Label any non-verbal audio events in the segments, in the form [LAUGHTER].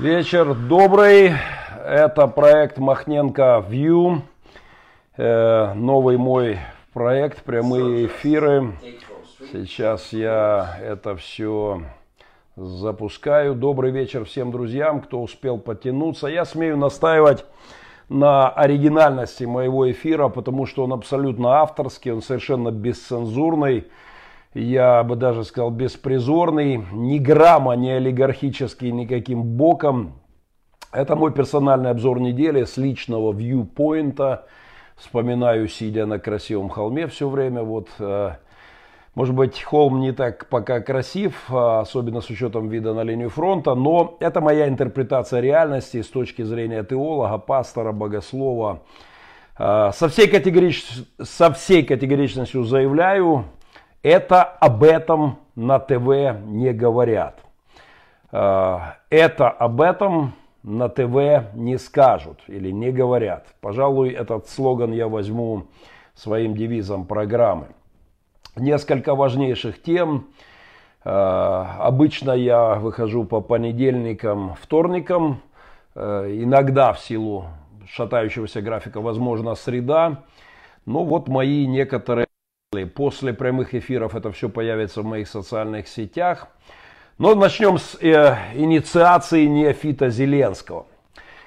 Вечер добрый. Это проект Махненко View. Э, новый мой проект, прямые эфиры. Сейчас я это все запускаю. Добрый вечер всем друзьям, кто успел потянуться. Я смею настаивать на оригинальности моего эфира, потому что он абсолютно авторский, он совершенно бесцензурный я бы даже сказал, беспризорный, ни грамма не олигархический никаким боком. Это мой персональный обзор недели с личного вьюпоинта. Вспоминаю, сидя на красивом холме все время. Вот, э, может быть, холм не так пока красив, а особенно с учетом вида на линию фронта, но это моя интерпретация реальности с точки зрения теолога, пастора, богослова. Э, со всей, категорич... со всей категоричностью заявляю, это об этом на ТВ не говорят. Э, это об этом на ТВ не скажут или не говорят. Пожалуй, этот слоган я возьму своим девизом программы. Несколько важнейших тем. Э, обычно я выхожу по понедельникам, вторникам. Э, иногда в силу шатающегося графика, возможно, среда. Но вот мои некоторые После прямых эфиров это все появится в моих социальных сетях. Но начнем с э, инициации неофита Зеленского.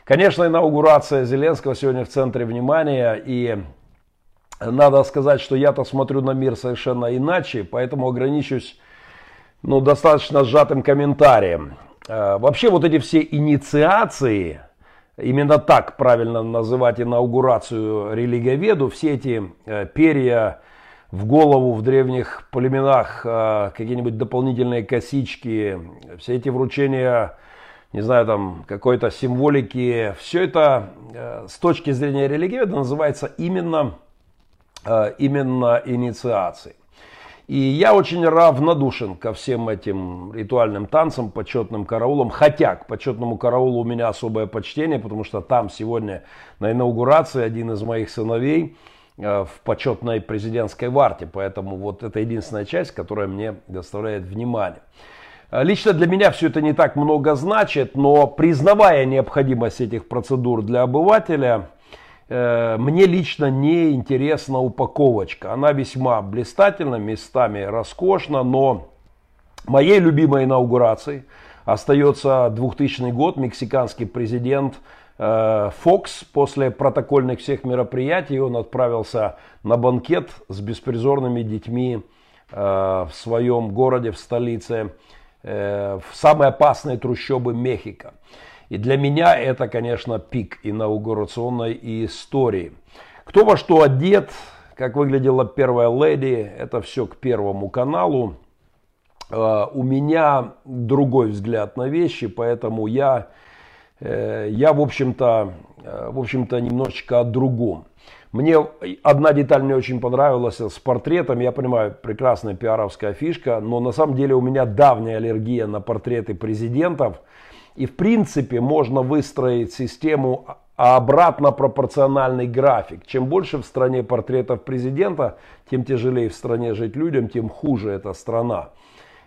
Конечно, инаугурация Зеленского сегодня в центре внимания. И надо сказать, что я-то смотрю на мир совершенно иначе, поэтому ограничусь ну, достаточно сжатым комментарием. Э, вообще вот эти все инициации, именно так правильно называть инаугурацию религиоведу, все эти э, перья в голову в древних племенах а, какие-нибудь дополнительные косички, все эти вручения, не знаю, там какой-то символики, все это э, с точки зрения религии это называется именно, э, именно инициацией. И я очень равнодушен ко всем этим ритуальным танцам, почетным караулам. Хотя к почетному караулу у меня особое почтение, потому что там сегодня на инаугурации один из моих сыновей – в почетной президентской варте. Поэтому вот это единственная часть, которая мне доставляет внимание. Э, лично для меня все это не так много значит, но признавая необходимость этих процедур для обывателя, э, мне лично не интересна упаковочка. Она весьма блистательна, местами роскошна, но моей любимой инаугурацией остается 2000 год, мексиканский президент Фокс после протокольных всех мероприятий он отправился на банкет с беспризорными детьми э, в своем городе, в столице, э, в самые опасные трущобы Мехико. И для меня это, конечно, пик инаугурационной истории. Кто во что одет, как выглядела первая леди, это все к первому каналу. Э, у меня другой взгляд на вещи, поэтому я Э, я, в общем-то, э, в общем-то, немножечко о другом. Мне одна деталь мне очень понравилась с портретом. Я понимаю, прекрасная пиаровская фишка, но на самом деле у меня давняя аллергия на портреты президентов. И в принципе можно выстроить систему обратно пропорциональный график. Чем больше в стране портретов президента, тем тяжелее в стране жить людям, тем хуже эта страна.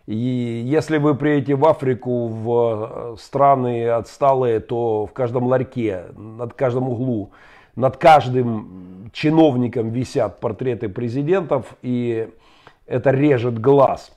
И если вы приедете в Африку, в э, страны отсталые, то в каждом ларьке, над каждым углу, над каждым чиновником висят портреты президентов, и это режет глаз.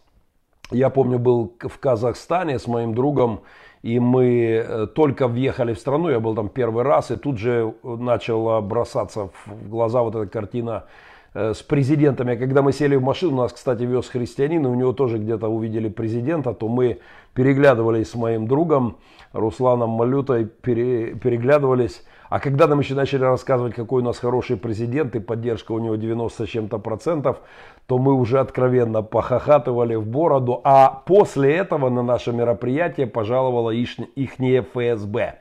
Я помню, был в Казахстане с моим другом, и мы э, только въехали в страну, я был там первый раз, и тут же начала бросаться в глаза вот эта картина Э, с президентами. Когда мы сели в машину, нас, кстати, вез христианин, и у него тоже где-то увидели президента, то мы переглядывались с моим другом Русланом Малютой, пере, переглядывались. А когда нам еще начали рассказывать, какой у нас хороший президент и поддержка у него 90 с чем-то процентов, то мы уже откровенно похохатывали в бороду. А после этого на наше мероприятие пожаловала их, ихнее ФСБ.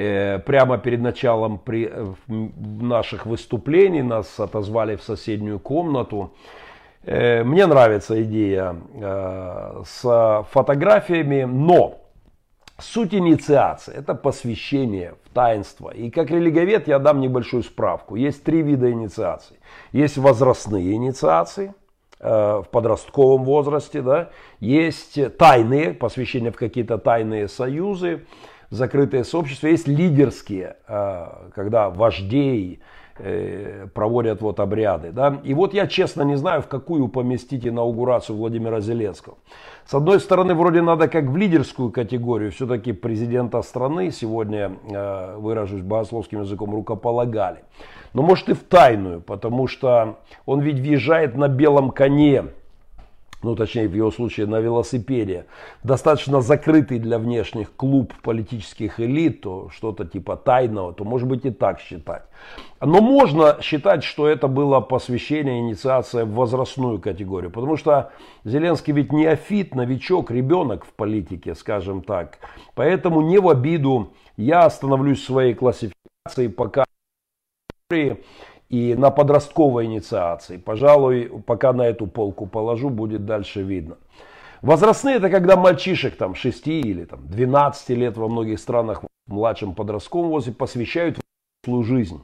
Э, прямо перед началом при, э, наших выступлений нас отозвали в соседнюю комнату. Э, мне нравится идея с фотографиями, но суть инициации – это посвящение в таинство. И как религовед я дам небольшую справку. Есть три вида инициаций. Есть возрастные инициации в подростковом возрасте, да, есть тайные, посвящение в какие-то тайные союзы, закрытые сообщества, есть лидерские, а, когда вождей э, проводят вот обряды. Да? И вот я честно не знаю, в какую поместить инаугурацию Владимира Зеленского. С одной стороны, вроде надо как в лидерскую категорию, все-таки президента страны сегодня, э, выражусь богословским языком, рукополагали. Но может и в тайную, потому что он ведь въезжает на белом коне ну точнее в его случае на велосипеде, достаточно закрытый для внешних клуб политических элит, то что-то типа тайного, то может быть и так считать. Но можно считать, что это было посвящение, инициация в возрастную категорию, потому что Зеленский ведь неофит, новичок, ребенок в политике, скажем так. Поэтому не в обиду я остановлюсь в своей классификации пока и на подростковой инициации. Пожалуй, пока на эту полку положу, будет дальше видно. Возрастные это когда мальчишек там 6 или там 12 лет во многих странах в младшем подростковом возрасте посвящают в жизнь.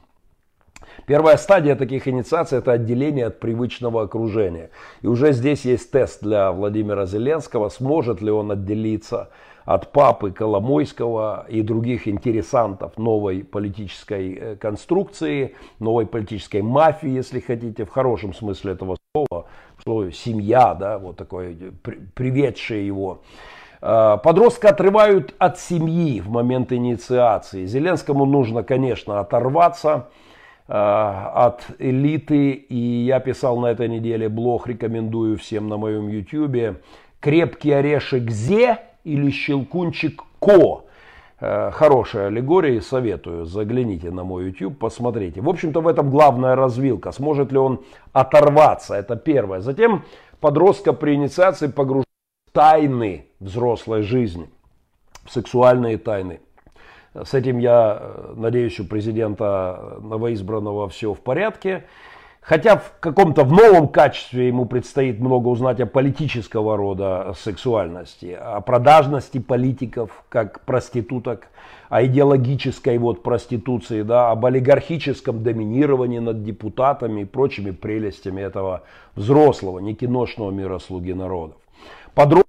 Первая стадия таких инициаций – это отделение от привычного окружения. И уже здесь есть тест для Владимира Зеленского, сможет ли он отделиться от папы Коломойского и других интересантов новой политической э, конструкции, новой политической мафии, если хотите, в хорошем смысле этого слова, что семья, да, вот такой, приведшая его. Э, подростка отрывают от семьи в момент инициации. Зеленскому нужно, конечно, оторваться э, от элиты. И я писал на этой неделе блог, рекомендую всем на моем YouTube. Крепкий орешек Зе или Щелкунчик Ко. Э, хорошая аллегория, советую, загляните на мой YouTube, посмотрите. В общем-то, в этом главная развилка. Сможет ли он оторваться, это первое. Затем подростка при инициации погружает в тайны взрослой жизни, в сексуальные тайны. С этим, я э, надеюсь, у президента новоизбранного все в порядке. Хотя в каком-то в новом качестве ему предстоит много узнать о политического рода сексуальности, о продажности политиков как проституток, о идеологической вот проституции, да, об олигархическом доминировании над депутатами и прочими прелестями этого взрослого, не киношного мира слуги народов. Подростки,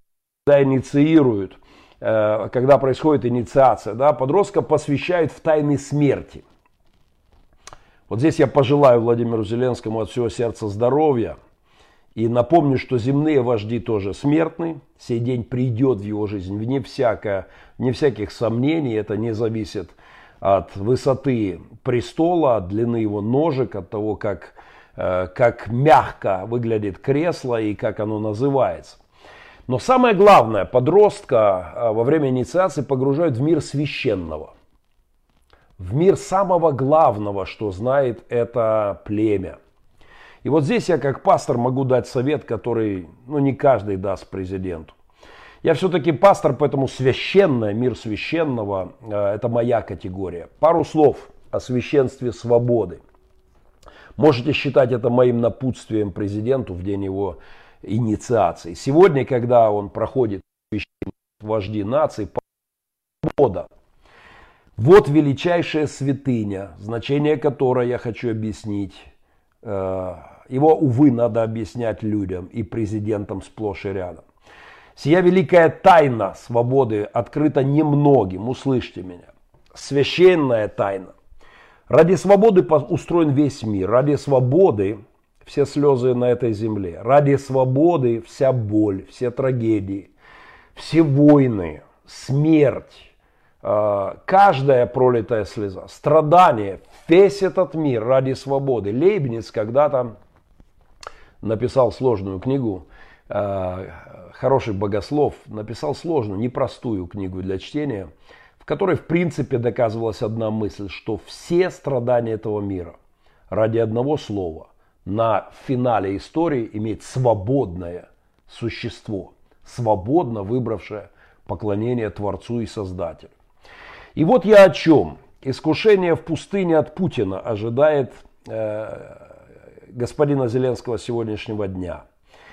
инициируют, э, когда происходит инициация, да, подростка посвящают в тайны смерти – вот здесь я пожелаю Владимиру Зеленскому от всего сердца здоровья. И напомню, что земные вожди тоже смертны. Сей день придет в его жизнь, вне, всякое, вне всяких сомнений. Это не зависит от высоты престола, от длины его ножек, от того, как, э, как мягко выглядит кресло и как оно называется. Но самое главное, подростка э, во время инициации погружают в мир священного в мир самого главного, что знает это племя. И вот здесь я как пастор могу дать совет, который ну, не каждый даст президенту. Я все-таки пастор, поэтому священное, мир священного, э, это моя категория. Пару слов о священстве свободы. Можете считать это моим напутствием президенту в день его инициации. Сегодня, когда он проходит вожди наций, свобода вот величайшая святыня, значение которой я хочу объяснить. Э, его, увы, надо объяснять людям и президентам сплошь и рядом. Сия великая тайна свободы открыта немногим, услышьте меня. Священная тайна. Ради свободы устроен весь мир. Ради свободы все слезы на этой земле. Ради свободы вся боль, все трагедии, все войны, смерть, каждая пролитая слеза, страдание, весь этот мир ради свободы. Лейбниц когда-то написал сложную книгу, э, хороший богослов, написал сложную, непростую книгу для чтения, в которой в принципе доказывалась одна мысль, что все страдания этого мира ради одного слова на финале истории имеет свободное существо, свободно выбравшее поклонение Творцу и Создателю. И вот я о чем. Искушение в пустыне от Путина ожидает э, господина Зеленского сегодняшнего дня.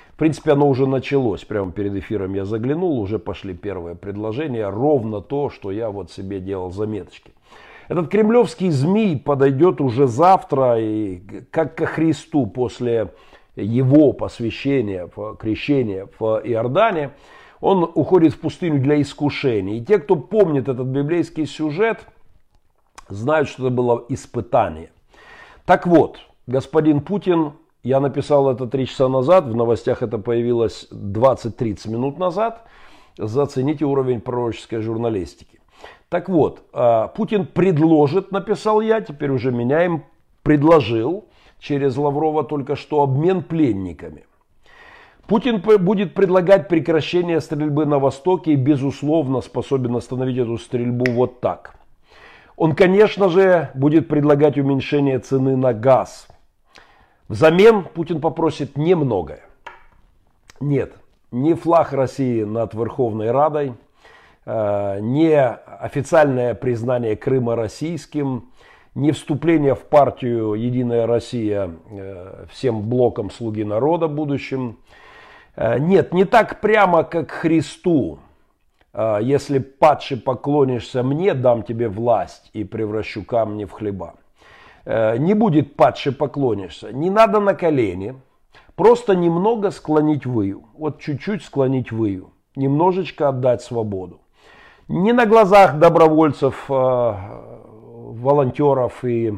В принципе, оно уже началось. Прямо перед эфиром я заглянул, уже пошли первые предложения. Ровно то, что я вот себе делал заметочки. Этот кремлевский змей подойдет уже завтра, и как ко Христу после его посвящения, крещения в Иордане, он уходит в пустыню для искушений. И те, кто помнит этот библейский сюжет, знают, что это было испытание. Так вот, господин Путин, я написал это три часа назад, в новостях это появилось 20-30 минут назад, зацените уровень пророческой журналистики. Так вот, а, Путин предложит, написал я, теперь уже меняем, предложил через Лаврова только что обмен пленниками. Путин будет предлагать прекращение стрельбы на Востоке и, безусловно, способен остановить эту стрельбу вот так. Он, конечно же, будет предлагать уменьшение цены на газ. Взамен Путин попросит немногое. Нет, не флаг России над Верховной Радой, Э, не официальное признание Крыма российским, не вступление в партию «Единая Россия» э, всем блоком «Слуги народа» будущим. Э, нет, не так прямо, как Христу. Если падший поклонишься мне, дам тебе власть и превращу камни в хлеба. Не будет падший поклонишься. Не надо на колени. Просто немного склонить выю. Вот чуть-чуть склонить выю. Немножечко отдать свободу не на глазах добровольцев, э, волонтеров и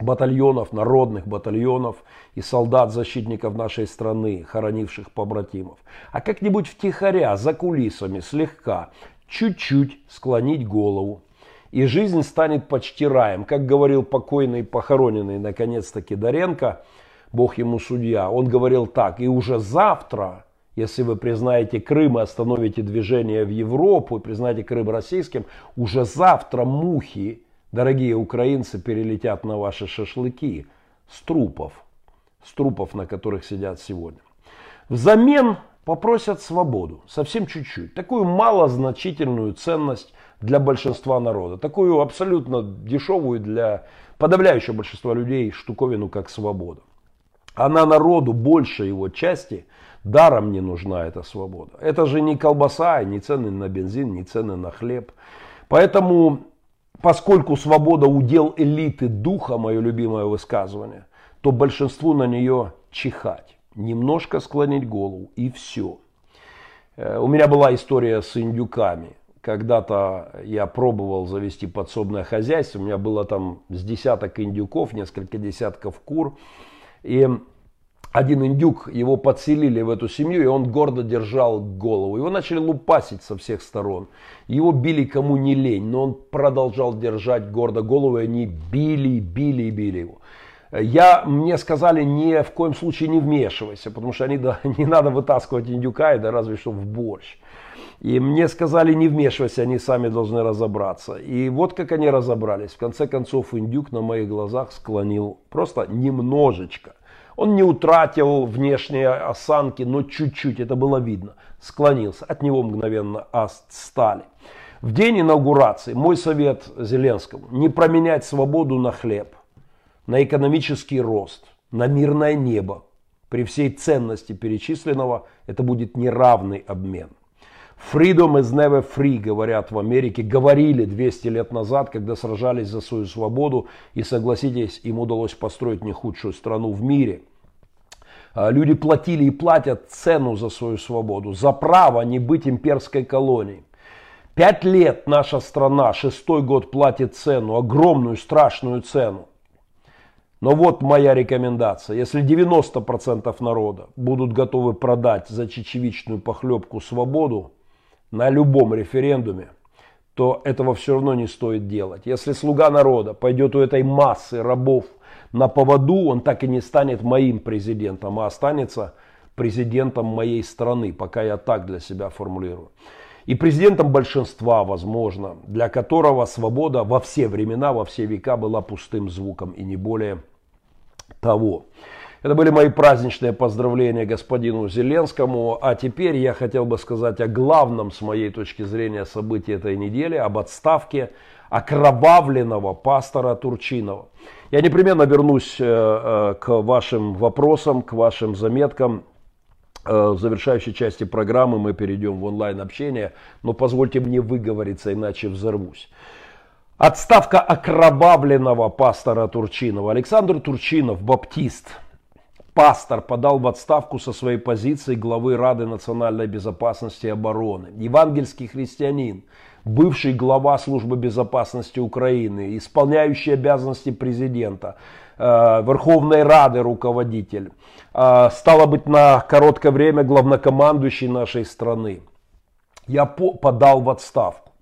батальонов, народных батальонов и солдат-защитников нашей страны, хоронивших побратимов, а как-нибудь втихаря, за кулисами, слегка, чуть-чуть склонить голову. И жизнь станет почти раем. Как говорил покойный, похороненный, наконец-таки, Доренко, Бог ему судья, он говорил так, и уже завтра если вы признаете Крым и остановите движение в Европу, и признаете Крым российским, уже завтра мухи, дорогие украинцы, перелетят на ваши шашлыки с трупов, с трупов, на которых сидят сегодня. Взамен попросят свободу, совсем чуть-чуть, такую малозначительную ценность для большинства народа, такую абсолютно дешевую для подавляющего большинства людей штуковину, как свобода. Она народу, большей его части – Даром не нужна эта свобода. Это же не колбаса, не цены на бензин, не цены на хлеб. Поэтому, поскольку свобода удел элиты духа, мое любимое высказывание, то большинству на нее чихать. Немножко склонить голову и все. Э, у меня была история с индюками. Когда-то я пробовал завести подсобное хозяйство. У меня было там с десяток индюков, несколько десятков кур. И один индюк, его подселили в эту семью, и он гордо держал голову. Его начали лупасить со всех сторон. Его били кому не лень, но он продолжал держать гордо голову, и они били, били били его. Я, мне сказали, ни в коем случае не вмешивайся, потому что они, да, [LAUGHS] не надо вытаскивать индюка, и да разве что в борщ. И мне сказали, не вмешивайся, они сами должны разобраться. И вот как они разобрались. В конце концов, индюк на моих глазах склонил просто немножечко он не утратил внешние осанки, но чуть-чуть, это было видно. Склонился, от него мгновенно отстали. В день инаугурации мой совет Зеленскому, не променять свободу на хлеб, на экономический рост, на мирное небо. При всей ценности перечисленного это будет неравный обмен. Freedom is never free, говорят в Америке. Говорили 200 лет назад, когда сражались за свою свободу. И согласитесь, им удалось построить не худшую страну в мире. А, люди платили и платят цену за свою свободу, за право не быть имперской колонией. Пять лет наша страна, шестой год платит цену, огромную, страшную цену. Но вот моя рекомендация. Если 90% народа будут готовы продать за чечевичную похлебку свободу, на любом референдуме, то этого все равно не стоит делать. Если слуга народа пойдет у этой массы рабов на поводу, он так и не станет моим президентом, а останется президентом моей страны, пока я так для себя формулирую. И президентом большинства, возможно, для которого свобода во все времена, во все века была пустым звуком и не более того. Это были мои праздничные поздравления господину Зеленскому. А теперь я хотел бы сказать о главном, с моей точки зрения, событии этой недели, об отставке окровавленного пастора Турчинова. Я непременно вернусь э, э, к вашим вопросам, к вашим заметкам. Э, в завершающей части программы мы перейдем в онлайн-общение, но позвольте мне выговориться, иначе взорвусь. Отставка окровавленного пастора Турчинова. Александр Турчинов, баптист – пастор подал в отставку со своей позиции главы Рады национальной безопасности и обороны. Евангельский христианин, бывший глава службы безопасности Украины, исполняющий обязанности президента, э, Верховной Рады руководитель, э, стало быть на короткое время главнокомандующий нашей страны. Я подал в отставку.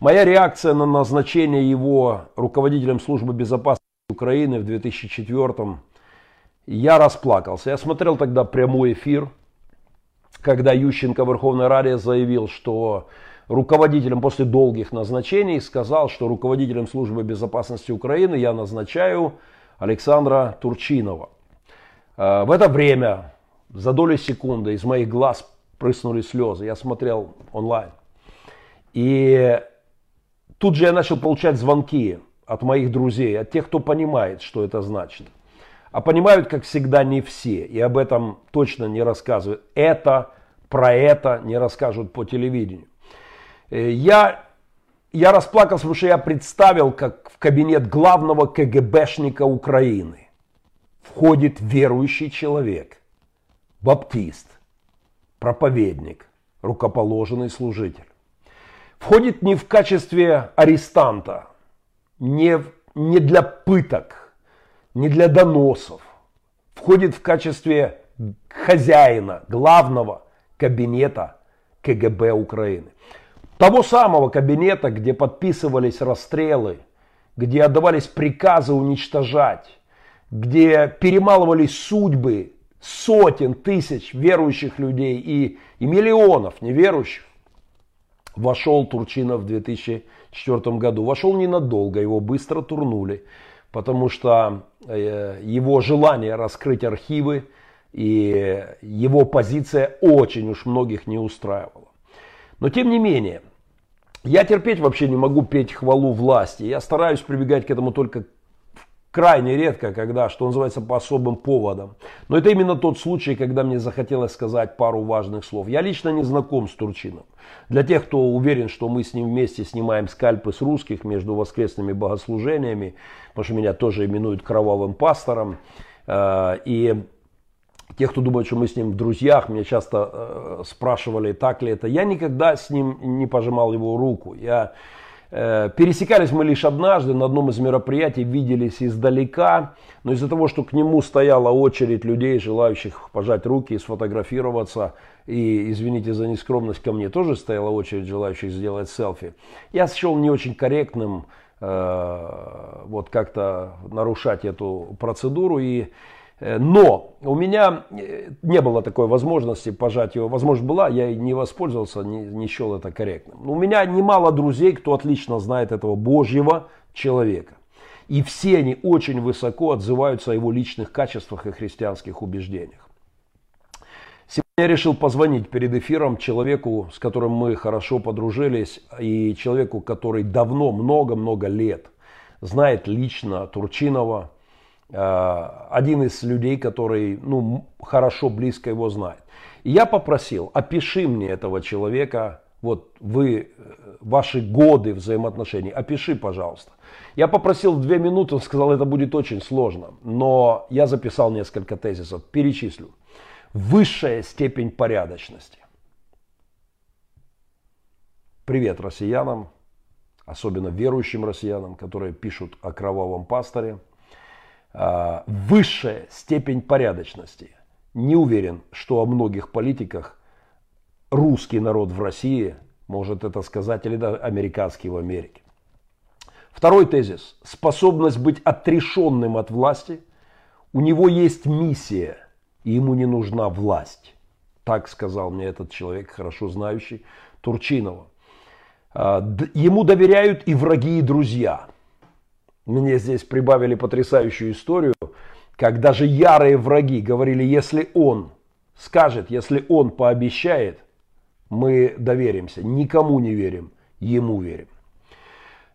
Моя реакция на назначение его руководителем службы безопасности Украины в 2004 я расплакался. Я смотрел тогда прямой эфир, когда Ющенко в Верховной Раде заявил, что руководителем после долгих назначений сказал, что руководителем службы безопасности Украины я назначаю Александра Турчинова. А, в это время за долю секунды из моих глаз прыснули слезы. Я смотрел онлайн. И тут же я начал получать звонки от моих друзей, от тех, кто понимает, что это значит. А понимают, как всегда, не все. И об этом точно не рассказывают. Это, про это не расскажут по телевидению. Э, я, я расплакался, потому что я представил, как в кабинет главного КГБшника Украины входит верующий человек, баптист, проповедник, рукоположенный служитель. Входит не в качестве арестанта, не, не для пыток, не для доносов. Входит в качестве хозяина, главного кабинета КГБ Украины. Того самого кабинета, где подписывались расстрелы, где отдавались приказы уничтожать, где перемалывались судьбы сотен тысяч верующих людей и, и миллионов неверующих, вошел Турчинов в 2004 году. Вошел ненадолго, его быстро турнули, потому что э, его желание раскрыть архивы и его позиция очень уж многих не устраивала. Но тем не менее, я терпеть вообще не могу петь хвалу власти. Я стараюсь прибегать к этому только крайне редко, когда, что называется, по особым поводам. Но это именно тот случай, когда мне захотелось сказать пару важных слов. Я лично не знаком с Турчином. Для тех, кто уверен, что мы с ним вместе снимаем скальпы с русских между воскресными богослужениями, потому что меня тоже именуют кровавым пастором, э, и те, кто думает, что мы с ним в друзьях, меня часто э, спрашивали, так ли это. Я никогда с ним не пожимал его руку. Я, пересекались мы лишь однажды на одном из мероприятий, виделись издалека. Но из-за того, что к нему стояла очередь людей, желающих пожать руки и сфотографироваться, и, извините за нескромность, ко мне тоже стояла очередь желающих сделать селфи, я счел не очень корректным э, вот как-то нарушать эту процедуру. И Э, но у меня э, не было такой возможности пожать его. Возможно, была, я и не воспользовался, не, не счел это корректным. У меня немало друзей, кто отлично знает этого Божьего человека. И все они очень высоко отзываются о его личных качествах и христианских убеждениях. Сегодня я решил позвонить перед эфиром человеку, с которым мы хорошо подружились, и человеку, который давно, много-много лет знает лично Турчинова, Э, один из людей, который ну, хорошо, близко его знает. И я попросил, опиши мне этого человека, вот вы, э, ваши годы взаимоотношений, опиши, пожалуйста. Я попросил в две минуты, он сказал, это будет очень сложно, но я записал несколько тезисов, перечислю. Высшая степень порядочности. Привет россиянам, особенно верующим россиянам, которые пишут о кровавом пасторе – высшая степень порядочности. Не уверен, что о многих политиках русский народ в России может это сказать, или даже американский в Америке. Второй тезис. Способность быть отрешенным от власти. У него есть миссия, и ему не нужна власть. Так сказал мне этот человек, хорошо знающий Турчинова. А, ему доверяют и враги, и друзья. Мне здесь прибавили потрясающую историю, как даже ярые враги говорили, если он скажет, если он пообещает, мы доверимся. Никому не верим, ему верим.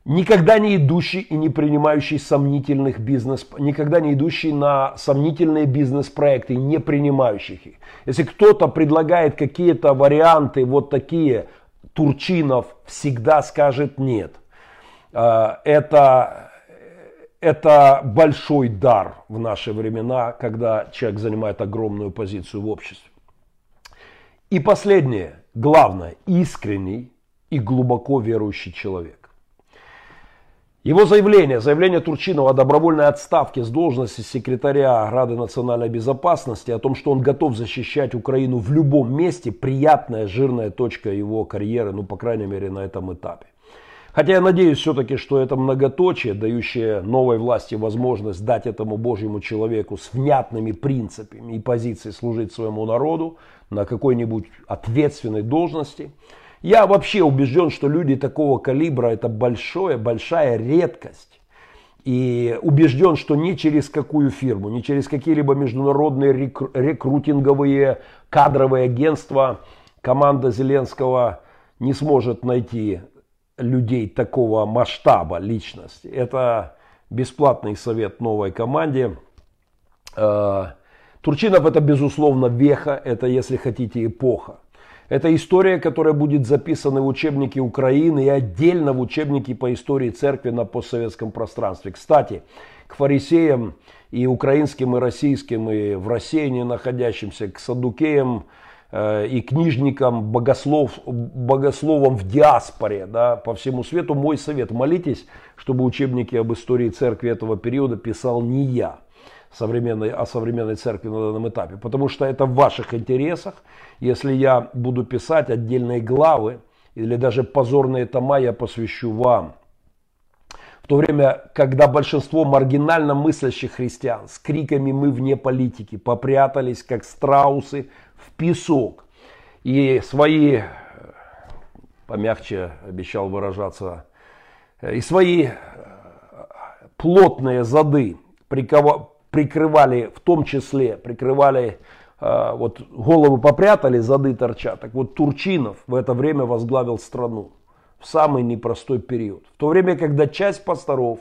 Никогда не идущий и не принимающий сомнительных бизнес, никогда не идущий на сомнительные бизнес-проекты, не принимающих их. Если кто-то предлагает какие-то варианты, вот такие, Турчинов всегда скажет нет. А, это это большой дар в наши времена, когда человек занимает огромную позицию в обществе. И последнее, главное, искренний и глубоко верующий человек. Его заявление, заявление Турчинова о добровольной отставке с должности секретаря Рады национальной безопасности, о том, что он готов защищать Украину в любом месте, приятная, жирная точка его карьеры, ну, по крайней мере, на этом этапе. Хотя я надеюсь все-таки, что это многоточие, дающее новой власти возможность дать этому Божьему человеку с внятными принципами и позицией служить своему народу на какой-нибудь ответственной должности – я вообще убежден, что люди такого калибра это большое, большая редкость. И убежден, что ни через какую фирму, ни через какие-либо международные рекрутинговые кадровые агентства команда Зеленского не сможет найти людей такого масштаба личности. Это бесплатный совет новой команде. Э, Турчинов это безусловно веха, это если хотите эпоха. Это история, которая будет записана в учебнике Украины и отдельно в учебнике по истории церкви на постсоветском пространстве. Кстати, к фарисеям и украинским, и российским, и в рассеянии находящимся, к садукеям и книжникам, богослов, богословам в диаспоре да, по всему свету мой совет. Молитесь, чтобы учебники об истории церкви этого периода писал не я, современной, о современной церкви на данном этапе. Потому что это в ваших интересах. Если я буду писать отдельные главы или даже позорные тома, я посвящу вам. В то время, когда большинство маргинально мыслящих христиан с криками «мы вне политики» попрятались, как страусы, песок. И свои, помягче обещал выражаться, и свои плотные зады прикрывали, в том числе прикрывали, э, вот головы попрятали, зады торчат. Так вот Турчинов в это время возглавил страну в самый непростой период. В то время, когда часть пасторов,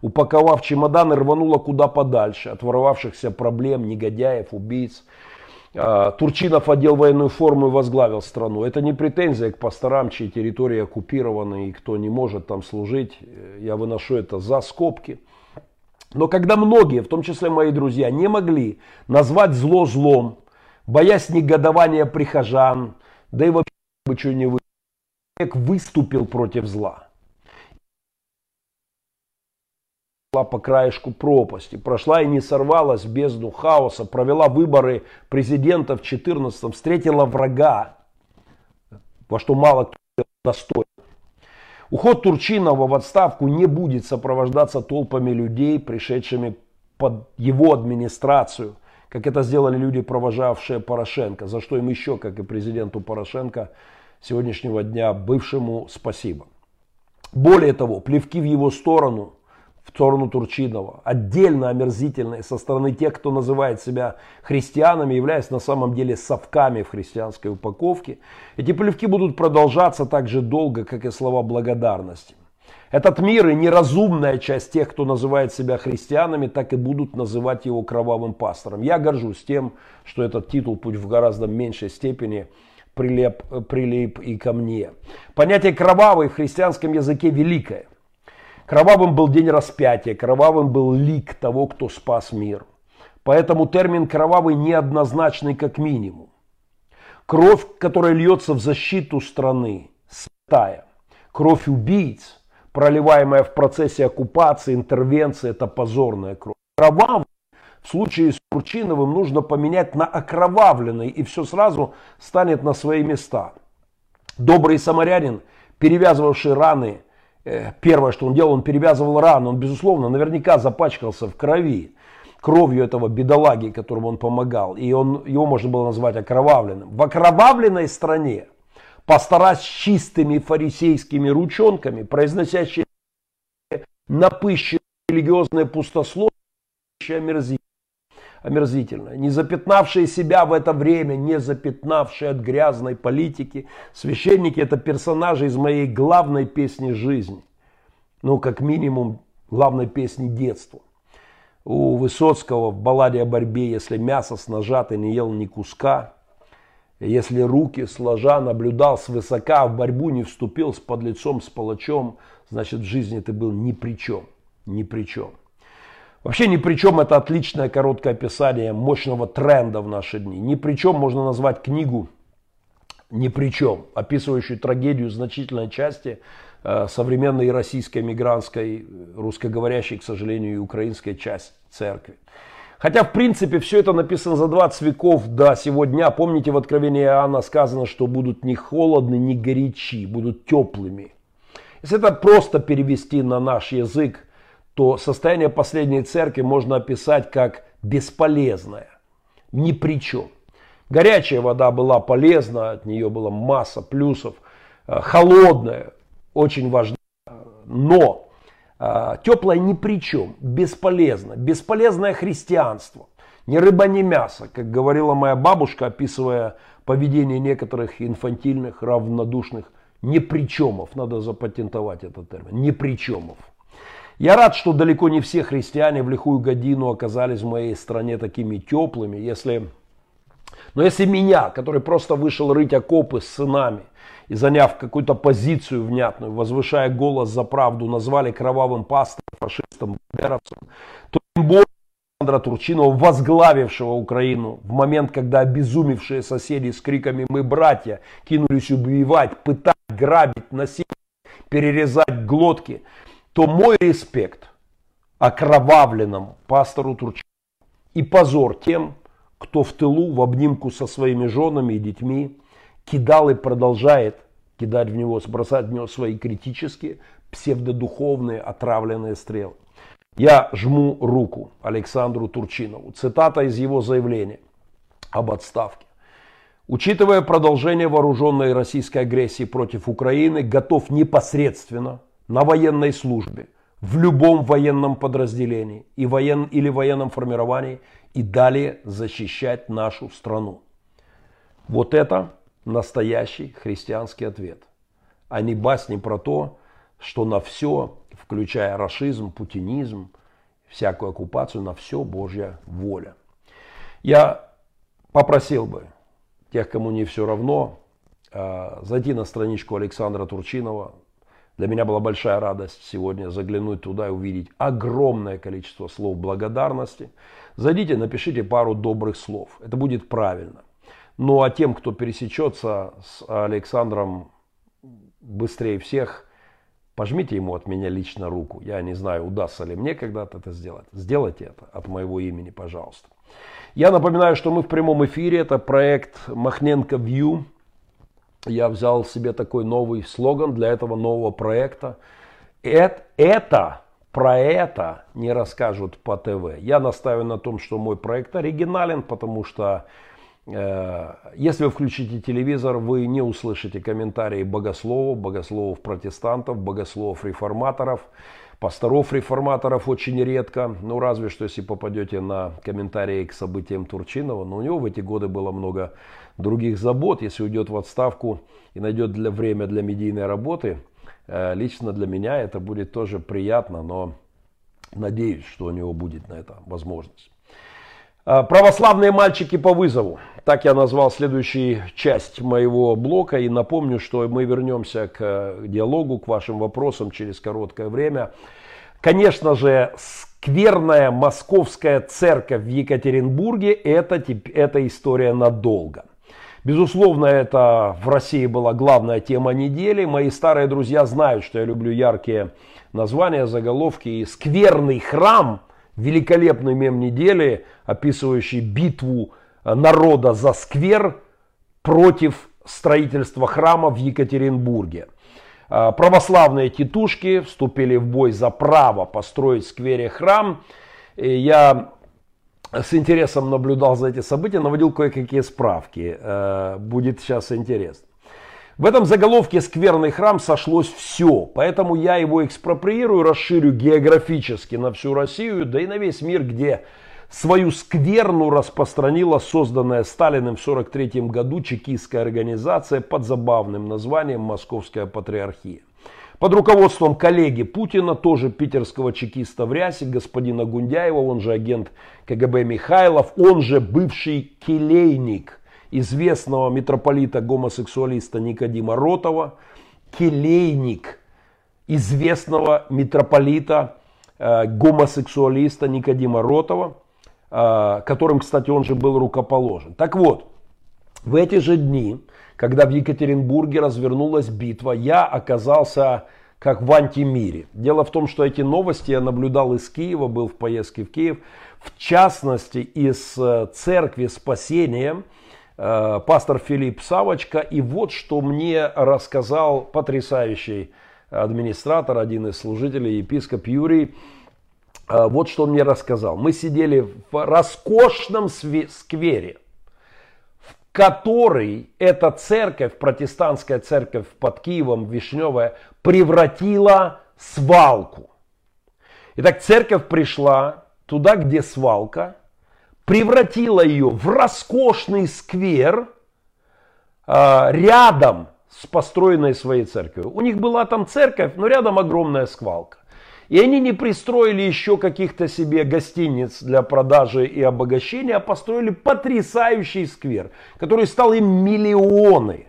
упаковав чемоданы, рванула куда подальше от ворвавшихся проблем, негодяев, убийц, э, Турчинов одел военную форму и возглавил страну. Это не претензия к пасторам, чьи территории оккупированы и кто не может там служить. Я выношу это за скобки. Но когда многие, в том числе мои друзья, не могли назвать зло злом, боясь негодования прихожан, да и вообще бы что не вы, выступил против зла. Прошла по краешку пропасти, прошла и не сорвалась в бездну хаоса, провела выборы президента в 14 встретила врага, во что мало кто достоин. Уход Турчинова в отставку не будет сопровождаться толпами людей, пришедшими под его администрацию, как это сделали люди, провожавшие Порошенко, за что им еще, как и президенту Порошенко, сегодняшнего дня бывшему спасибо. Более того, плевки в его сторону – в сторону Турчинова. Отдельно омерзительные со стороны тех, кто называет себя христианами, являясь на самом деле совками в христианской упаковке. Эти плевки будут продолжаться так же долго, как и слова благодарности. Этот мир и неразумная часть тех, кто называет себя христианами, так и будут называть его кровавым пастором. Я горжусь тем, что этот титул, путь в гораздо меньшей степени, прилеп, прилип и ко мне. Понятие кровавый в христианском языке великое. Кровавым был день распятия, кровавым был лик того, кто спас мир. Поэтому термин «кровавый» неоднозначный как минимум. Кровь, которая льется в защиту страны, святая. Кровь убийц, проливаемая в процессе оккупации, интервенции, это позорная кровь. Кровавый в случае с Турчиновым нужно поменять на окровавленный, и все сразу станет на свои места. Добрый самарянин, перевязывавший раны первое, что он делал, он перевязывал рану. Он, безусловно, наверняка запачкался в крови, кровью этого бедолаги, которому он помогал. И он, его можно было назвать окровавленным. В окровавленной стране пастора с чистыми фарисейскими ручонками, произносящие напыщенные религиозное пустословие, омерзительно омерзительное. Не запятнавшие себя в это время, не запятнавшие от грязной политики. Священники это персонажи из моей главной песни жизни. Ну, как минимум, главной песни детства. У Высоцкого в балладе о борьбе, если мясо с ножа ты не ел ни куска, если руки сложа наблюдал свысока, в борьбу не вступил с подлецом, с палачом, значит в жизни ты был ни при чем, ни при чем. Вообще ни при чем это отличное короткое описание мощного тренда в наши дни. Ни при чем можно назвать книгу ни при чем, описывающую трагедию значительной части э, современной российской мигрантской, русскоговорящей, к сожалению, и украинской части церкви. Хотя, в принципе, все это написано за 20 веков до сегодня. Помните, в Откровении Иоанна сказано, что будут не холодны, не горячи, будут теплыми. Если это просто перевести на наш язык, то состояние последней церкви можно описать как бесполезное, ни при чем. Горячая вода была полезна, от нее была масса плюсов. Э, холодная, очень важна, но а, теплое ни при чем, бесполезно, бесполезное христианство. Ни рыба, ни мясо, как говорила моя бабушка, описывая поведение некоторых инфантильных, равнодушных непричемов. Надо запатентовать этот термин. Непричемов. Я рад, что далеко не все христиане в лихую годину оказались в моей стране такими теплыми. Если... Но если меня, который просто вышел рыть окопы с сынами, и заняв какую-то позицию внятную, возвышая голос за правду, назвали кровавым пастором, фашистом, бандеровцем, то тем более Александра Турчинова, возглавившего Украину в момент, когда обезумевшие соседи с криками «Мы братья!» кинулись убивать, пытать, грабить, насиловать, перерезать глотки, то мой респект окровавленному пастору Турчинову и позор тем, кто в тылу в обнимку со своими женами и детьми кидал и продолжает кидать в него, бросать в него свои критические, псевдодуховные, отравленные стрелы. Я жму руку Александру Турчинову. Цитата из его заявления об отставке. Учитывая продолжение вооруженной российской агрессии против Украины, готов непосредственно на военной службе, в любом военном подразделении и воен, или военном формировании и далее защищать нашу страну. Вот это настоящий христианский ответ, а не басни про то, что на все, включая расизм, путинизм, всякую оккупацию, на все Божья воля. Я попросил бы тех, кому не все равно, а, зайти на страничку Александра Турчинова. Для меня была большая радость сегодня заглянуть туда и увидеть огромное количество слов благодарности. Зайдите, напишите пару добрых слов. Это будет правильно. Ну а тем, кто пересечется с Александром быстрее всех, пожмите ему от меня лично руку. Я не знаю, удастся ли мне когда-то это сделать. Сделайте это от моего имени, пожалуйста. Я напоминаю, что мы в прямом эфире. Это проект Махненко View. Я взял себе такой новый слоган для этого нового проекта. Это, это про это не расскажут по ТВ. Я настаиваю на том, что мой проект оригинален, потому что Э, если вы включите телевизор, вы не услышите комментарии богословов, богословов-протестантов, богословов-реформаторов, пасторов-реформаторов очень редко. Ну, разве что, если попадете на комментарии к событиям Турчинова. Но у него в эти годы было много других забот. Если уйдет в отставку и найдет для, время для медийной работы, э, лично для меня это будет тоже приятно, но надеюсь, что у него будет на это возможность. Э, православные мальчики по вызову. Так я назвал следующую часть моего блока. И напомню, что мы вернемся к диалогу, к вашим вопросам через короткое время. Конечно же, скверная московская церковь в Екатеринбурге это, это история надолго. Безусловно, это в России была главная тема недели. Мои старые друзья знают, что я люблю яркие названия, заголовки. И скверный храм – великолепный мем недели, описывающий битву э, народа за сквер против строительства храма в Екатеринбурге. Э, православные титушки вступили в бой за право построить в сквере храм. Я с интересом наблюдал за эти события, наводил кое-какие справки. Э, будет сейчас интересно. В этом заголовке «Скверный храм» сошлось все, поэтому я его экспроприирую, расширю географически на всю Россию, да и на весь мир, где свою скверну распространила созданная Сталиным в 1943 году чекистская организация под забавным названием «Московская патриархия». Под руководством коллеги Путина, тоже питерского чекиста в рясе, господина Гундяева, он же агент КГБ Михайлов, он же бывший келейник – известного митрополита-гомосексуалиста Никодима Ротова, келейник известного митрополита э, гомосексуалиста Никодима Ротова, э, которым, кстати, он же был рукоположен. Так вот, в эти же дни, когда в Екатеринбурге развернулась битва, я оказался как в антимире. Дело в том, что эти новости я наблюдал из Киева, был в поездке в Киев, в частности из э, церкви спасения, э, пастор Филипп Савочка. И вот что мне рассказал потрясающий администратор, один из служителей, епископ Юрий. Э, вот что он мне рассказал. Мы сидели в роскошном сквере который эта церковь, протестантская церковь под Киевом, Вишневая, превратила свалку. Итак, церковь пришла туда, где свалка, превратила ее в роскошный сквер а, рядом с построенной своей церковью. У них была там церковь, но рядом огромная свалка. И они не пристроили еще каких-то себе гостиниц для продажи и обогащения, а построили потрясающий сквер, который стал им миллионы.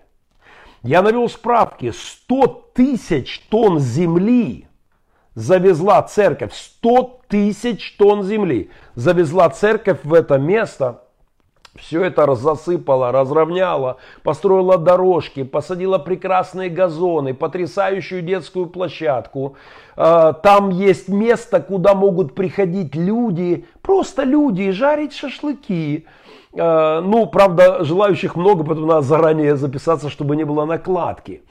Я навел справки, 100 тысяч тонн земли завезла церковь, 100 тысяч тонн земли завезла церковь в это место – все это засыпала, разровняла, построила дорожки, посадила прекрасные газоны, потрясающую детскую площадку. А, там есть место, куда могут приходить люди, просто люди, жарить шашлыки. А, ну, правда, желающих много, поэтому надо заранее записаться, чтобы не было накладки.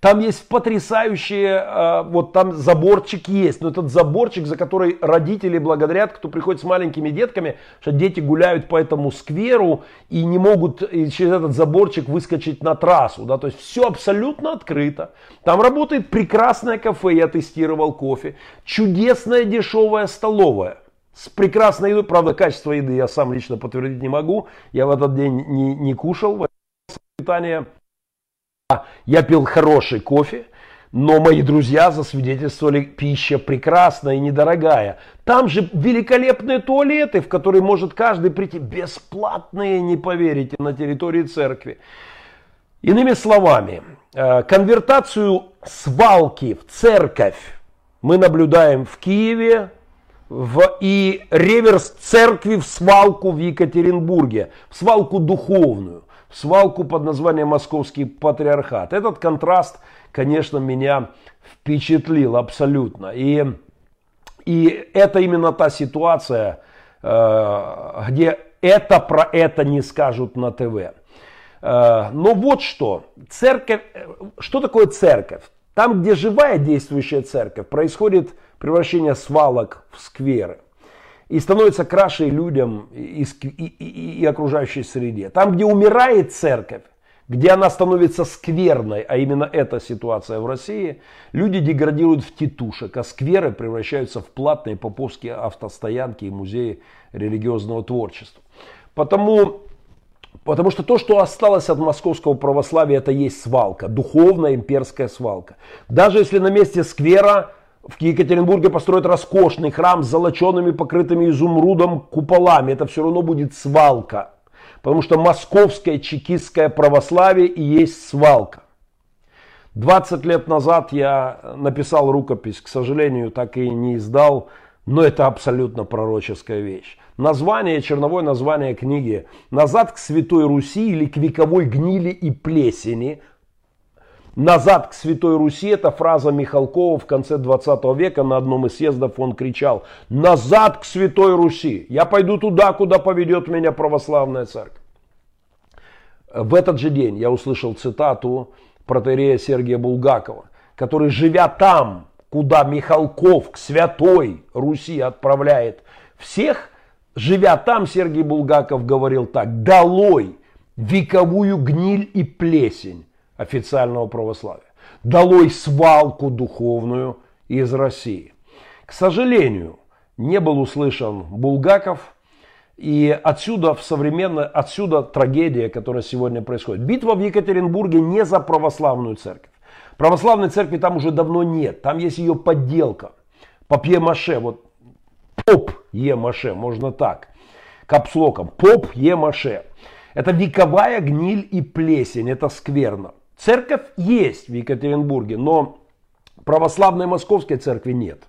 Там есть потрясающие, а, вот там заборчик есть, но этот заборчик, за который родители благодарят, кто приходит с маленькими детками, что дети гуляют по этому скверу и не могут через этот заборчик выскочить на трассу, да, то есть все абсолютно открыто. Там работает прекрасное кафе, я тестировал кофе, чудесная дешевая столовая с прекрасной едой, правда, качество еды я сам лично подтвердить не могу, я в этот день не, не кушал, питание я пил хороший кофе, но мои друзья засвидетельствовали, пища прекрасная и недорогая. Там же великолепные туалеты, в которые может каждый прийти. Бесплатные, не поверите, на территории церкви. Иными словами, э, конвертацию свалки в церковь мы наблюдаем в Киеве, в, и реверс церкви в свалку в Екатеринбурге, в свалку духовную свалку под названием Московский Патриархат. Этот контраст, конечно, меня впечатлил абсолютно. И, и это именно та ситуация, э, где это про это не скажут на ТВ. Э, но вот что. Церковь, что такое церковь? Там, где живая действующая церковь, происходит превращение свалок в скверы и становится краше людям и, и, и, и окружающей среде. Там, где умирает церковь, где она становится скверной, а именно эта ситуация в России, люди деградируют в титушек, а скверы превращаются в платные поповские автостоянки и музеи религиозного творчества. Потому, потому что то, что осталось от московского православия, это есть свалка, духовная имперская свалка. Даже если на месте сквера в Екатеринбурге построят роскошный храм с золоченными, покрытыми изумрудом куполами. Это все равно будет свалка. Потому что московское чекистское православие и есть свалка. 20 лет назад я написал рукопись, к сожалению, так и не издал, но это абсолютно пророческая вещь. Название, черновое название книги «Назад к Святой Руси» или «К вековой гнили и плесени» назад к Святой Руси, это фраза Михалкова в конце 20 века на одном из съездов он кричал, назад к Святой Руси, я пойду туда, куда поведет меня православная церковь. В этот же день я услышал цитату протерея Сергия Булгакова, который, живя там, куда Михалков к Святой Руси отправляет всех, живя там, Сергей Булгаков говорил так, долой вековую гниль и плесень, официального православия. Долой свалку духовную из России. К сожалению, не был услышан Булгаков, и отсюда, в современной, отсюда трагедия, которая сегодня происходит. Битва в Екатеринбурге не за православную церковь. Православной церкви там уже давно нет. Там есть ее подделка. Папье-маше. Вот поп Е-маше, можно так. Капслоком. Поп Е-маше. Это вековая гниль и плесень. Это скверно. Церковь есть в Екатеринбурге, но православной московской церкви нет.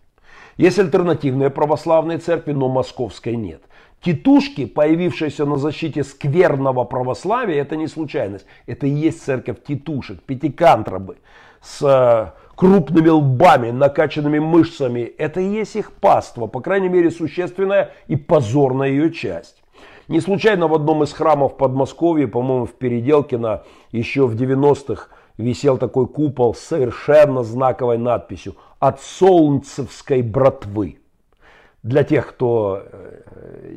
Есть альтернативные православные церкви, но московской нет. Титушки, появившиеся на защите скверного православия, это не случайность. Это и есть церковь титушек, пятикантробы с э, крупными лбами, накачанными мышцами. Это и есть их паства, по крайней мере существенная и позорная ее часть. Не случайно в одном из храмов Подмосковья, по-моему, в Переделкино, еще в 90-х висел такой купол с совершенно знаковой надписью «От солнцевской братвы». Для тех, кто э,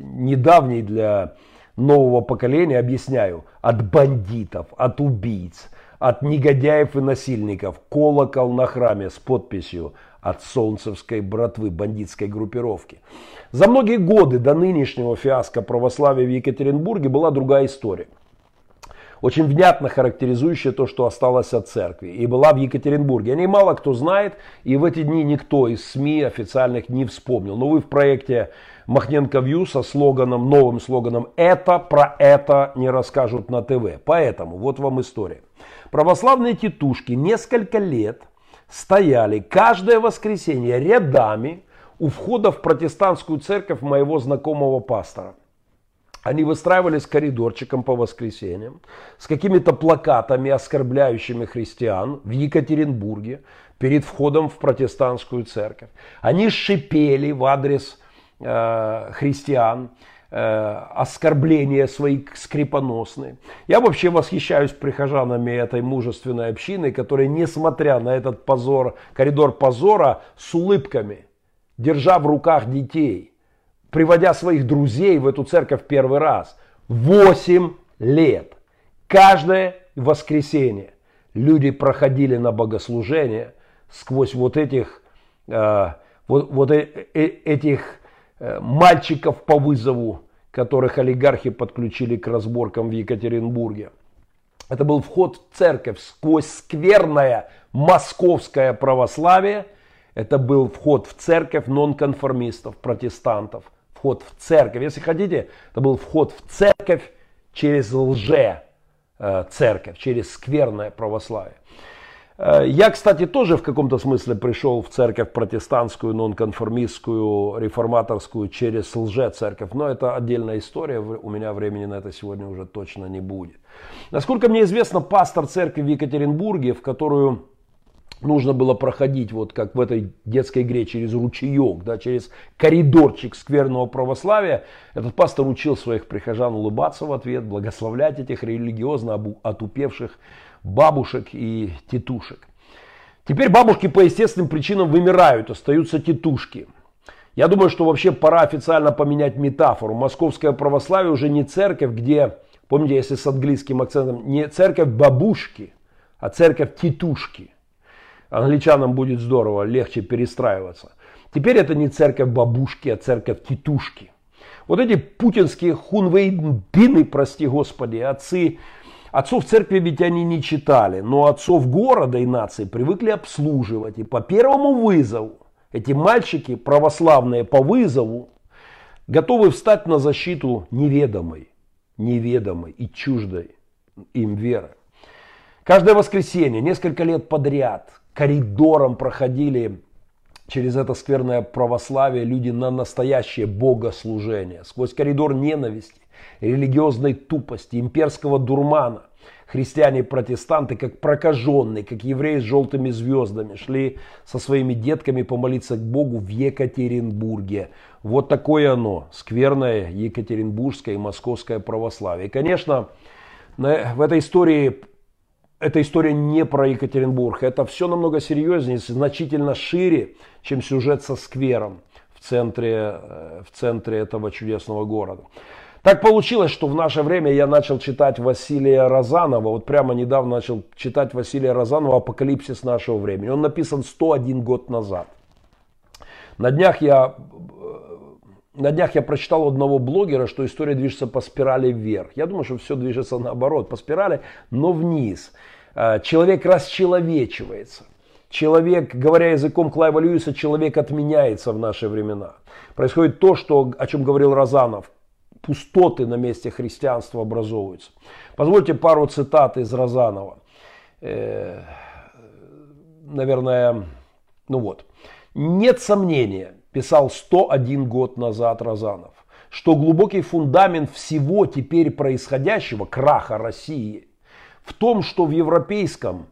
недавний, для нового поколения, объясняю, от бандитов, от убийц, от негодяев и насильников, колокол на храме с подписью от солнцевской братвы, бандитской группировки. За многие годы до нынешнего фиаско православия в Екатеринбурге была другая история – очень внятно характеризующая то, что осталось от церкви. И была в Екатеринбурге. О ней мало кто знает, и в эти дни никто из СМИ официальных не вспомнил. Но вы в проекте Махненко Вью со слоганом, новым слоганом «Это про это не расскажут на ТВ». Поэтому вот вам история. Православные тетушки несколько лет стояли каждое воскресенье рядами у входа в протестантскую церковь моего знакомого пастора. Они выстраивались коридорчиком по воскресеньям с какими-то плакатами, оскорбляющими христиан в Екатеринбурге перед входом в протестантскую церковь. Они шипели в адрес э, христиан, оскорбления свои скрипоносные. Я вообще восхищаюсь прихожанами этой мужественной общины, которые, несмотря на этот позор, коридор позора, с улыбками, держа в руках детей – приводя своих друзей в эту церковь первый раз. Восемь лет. Каждое воскресенье люди проходили на богослужение сквозь вот этих, э, вот, вот э, э, этих э, мальчиков по вызову, которых олигархи подключили к разборкам в Екатеринбурге. Это был вход в церковь сквозь скверное московское православие. Это был вход в церковь нонконформистов, протестантов, вход в церковь. Если хотите, это был вход в церковь через лже э, церковь, через скверное православие. Э, я, кстати, тоже в каком-то смысле пришел в церковь протестантскую, нонконформистскую, реформаторскую через лже-церковь, но это отдельная история, у меня времени на это сегодня уже точно не будет. Насколько мне известно, пастор церкви в Екатеринбурге, в которую нужно было проходить, вот как в этой детской игре, через ручеек, да, через коридорчик скверного православия. Этот пастор учил своих прихожан улыбаться в ответ, благословлять этих религиозно отупевших бабушек и тетушек. Теперь бабушки по естественным причинам вымирают, остаются тетушки. Я думаю, что вообще пора официально поменять метафору. Московское православие уже не церковь, где, помните, если с английским акцентом, не церковь бабушки, а церковь тетушки. Англичанам будет здорово, легче перестраиваться. Теперь это не церковь бабушки, а церковь титушки. Вот эти путинские хунвейбины, прости господи, отцы, отцов церкви ведь они не читали, но отцов города и нации привыкли обслуживать. И по первому вызову эти мальчики, православные по вызову, готовы встать на защиту неведомой, неведомой и чуждой им веры. Каждое воскресенье, несколько лет подряд, коридором проходили через это скверное православие люди на настоящее богослужение. Сквозь коридор ненависти, религиозной тупости, имперского дурмана. Христиане-протестанты, как прокаженные, как евреи с желтыми звездами, шли со своими детками помолиться к Богу в Екатеринбурге. Вот такое оно, скверное екатеринбургское и московское православие. Конечно, в этой истории эта история не про Екатеринбург. Это все намного серьезнее, значительно шире, чем сюжет со сквером в центре, э, в центре этого чудесного города. Так получилось, что в наше время я начал читать Василия Розанова. Вот прямо недавно начал читать Василия Розанова «Апокалипсис нашего времени». Он написан 101 год назад. На днях я на днях я прочитал одного блогера, что история движется по спирали вверх. Я думаю, что все движется наоборот, по спирали, но вниз. Э, человек расчеловечивается. Человек, говоря языком Клайва Льюиса, человек отменяется в наши времена. Происходит то, что, о чем говорил Розанов. Пустоты на месте христианства образовываются. Позвольте пару цитат из Розанова. Э, наверное, ну вот. Нет сомнения, писал 101 год назад Розанов, что глубокий фундамент всего теперь происходящего, краха России, в том, что в европейском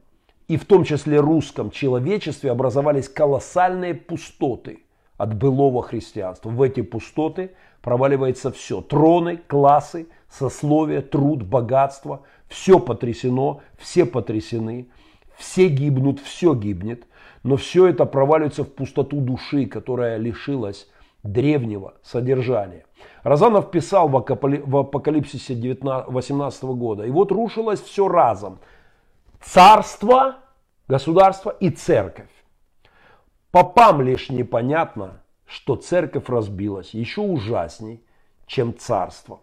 и в том числе русском человечестве образовались колоссальные пустоты от былого христианства. В эти пустоты проваливается все. Троны, классы, сословия, труд, богатство. Все потрясено, все потрясены. Все гибнут, все гибнет. Но все это проваливается в пустоту души, которая лишилась древнего содержания. Разанов писал в Апокалипсисе 18 года. И вот рушилось все разом. Царство, государство и церковь. Попам лишь непонятно, что церковь разбилась еще ужасней, чем царство.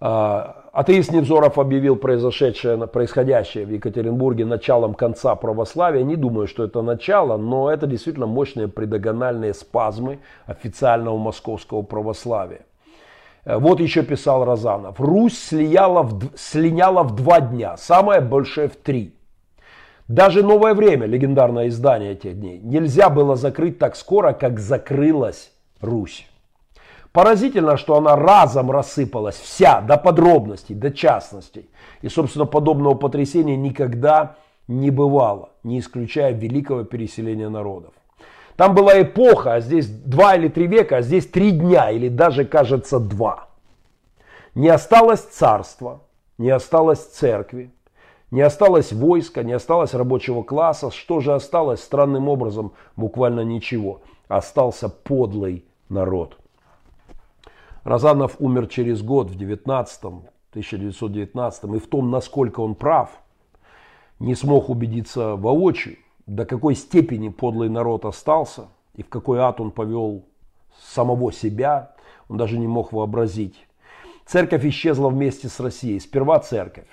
А, атеист Невзоров объявил произошедшее, происходящее в Екатеринбурге началом конца православия. Не думаю, что это начало, но это действительно мощные предогональные спазмы официального московского православия. Э, вот еще писал Розанов. Русь слияла в, слиняла в два дня, самое большее в три. Даже «Новое время», легендарное издание этих дней, нельзя было закрыть так скоро, как закрылась Русь. Поразительно, что она разом рассыпалась вся, до подробностей, до частностей. И, собственно, подобного потрясения никогда не бывало, не исключая великого переселения народов. Там была эпоха, а здесь два или три века, а здесь три дня или даже, кажется, два. Не осталось царства, не осталось церкви, не осталось войска, не осталось рабочего класса. Что же осталось? Странным образом буквально ничего. Остался подлый народ. Розанов умер через год, в 19 1919 и в том, насколько он прав, не смог убедиться воочию, до какой степени подлый народ остался и в какой ад он повел самого себя, он даже не мог вообразить. Церковь исчезла вместе с Россией. Сперва церковь,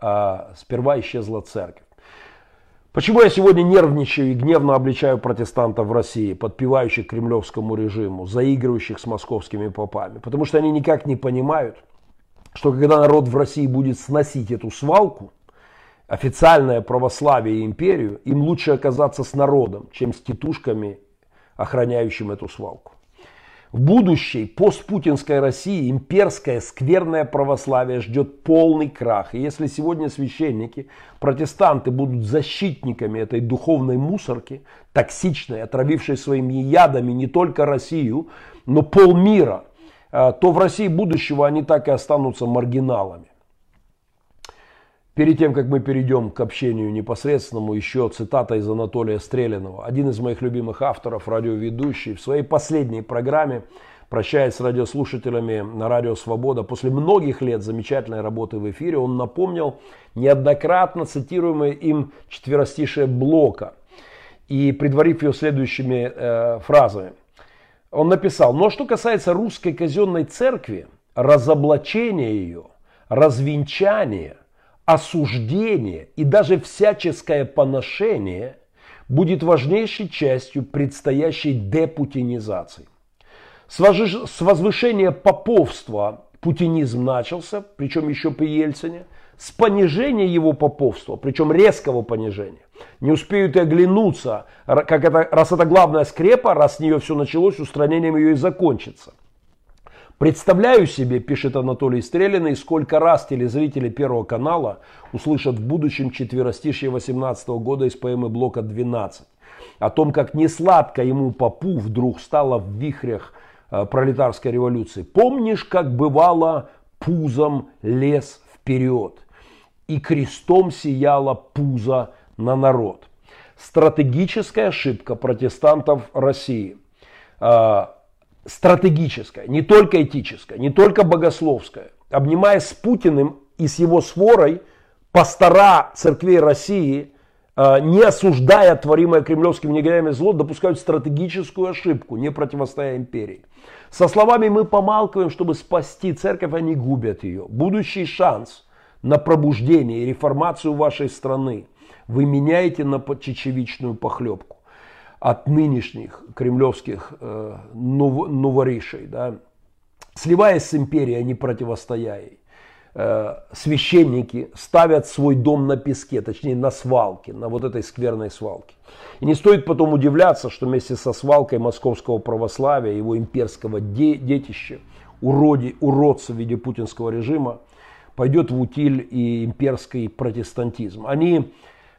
а сперва исчезла церковь. Почему я сегодня нервничаю и гневно обличаю протестантов в России, подпевающих кремлевскому режиму, заигрывающих с московскими попами? Потому что они никак не понимают, что когда народ в России будет сносить эту свалку, официальное православие и империю, им лучше оказаться с народом, чем с тетушками, охраняющим эту свалку. Будущей постпутинской России имперское скверное православие ждет полный крах. И если сегодня священники, протестанты будут защитниками этой духовной мусорки, токсичной, отравившей своими ядами не только Россию, но полмира, э, то в России будущего они так и останутся маргиналами. Перед тем, как мы перейдем к общению непосредственному, еще цитата из Анатолия Стреленова. Один из моих любимых авторов, радиоведущий, в своей последней программе, прощаясь с радиослушателями на Радио Свобода, после многих лет замечательной работы в эфире, он напомнил неоднократно цитируемое им четверостишее Блока и предварив ее следующими э, фразами. Он написал, но что касается русской казенной церкви, разоблачение ее, развенчание – осуждение и даже всяческое поношение будет важнейшей частью предстоящей депутинизации. С возвышения поповства путинизм начался, причем еще при Ельцине, с понижения его поповства, причем резкого понижения. Не успеют и оглянуться, как это, раз это главная скрепа, раз с нее все началось, устранением ее и закончится – Представляю себе, пишет Анатолий Стреляный, сколько раз телезрители Первого канала услышат в будущем четверостишье 18 года из поэмы Блока 12. О том, как несладко ему попу вдруг стало в вихрях э, пролетарской революции. Помнишь, как бывало пузом лес вперед, и крестом сияла пузо на народ. Стратегическая ошибка протестантов России стратегическое, не только этическое, не только богословское. Обнимаясь с Путиным и с его сворой, пастора церквей России, э, не осуждая творимое кремлевскими негодяями зло, допускают стратегическую ошибку, не противостоя империи. Со словами «мы помалкиваем, чтобы спасти церковь», они губят ее. Будущий шанс на пробуждение и реформацию вашей страны вы меняете на чечевичную похлебку от нынешних кремлевских э, новоришей, да, сливаясь с империей, не противостоя ей. э, священники ставят свой дом на песке, точнее на свалке, на вот этой скверной свалке. И не стоит потом удивляться, что вместе со свалкой московского православия, его имперского де- детища, уроди, уродца в виде путинского режима, пойдет в утиль и имперский протестантизм. Они,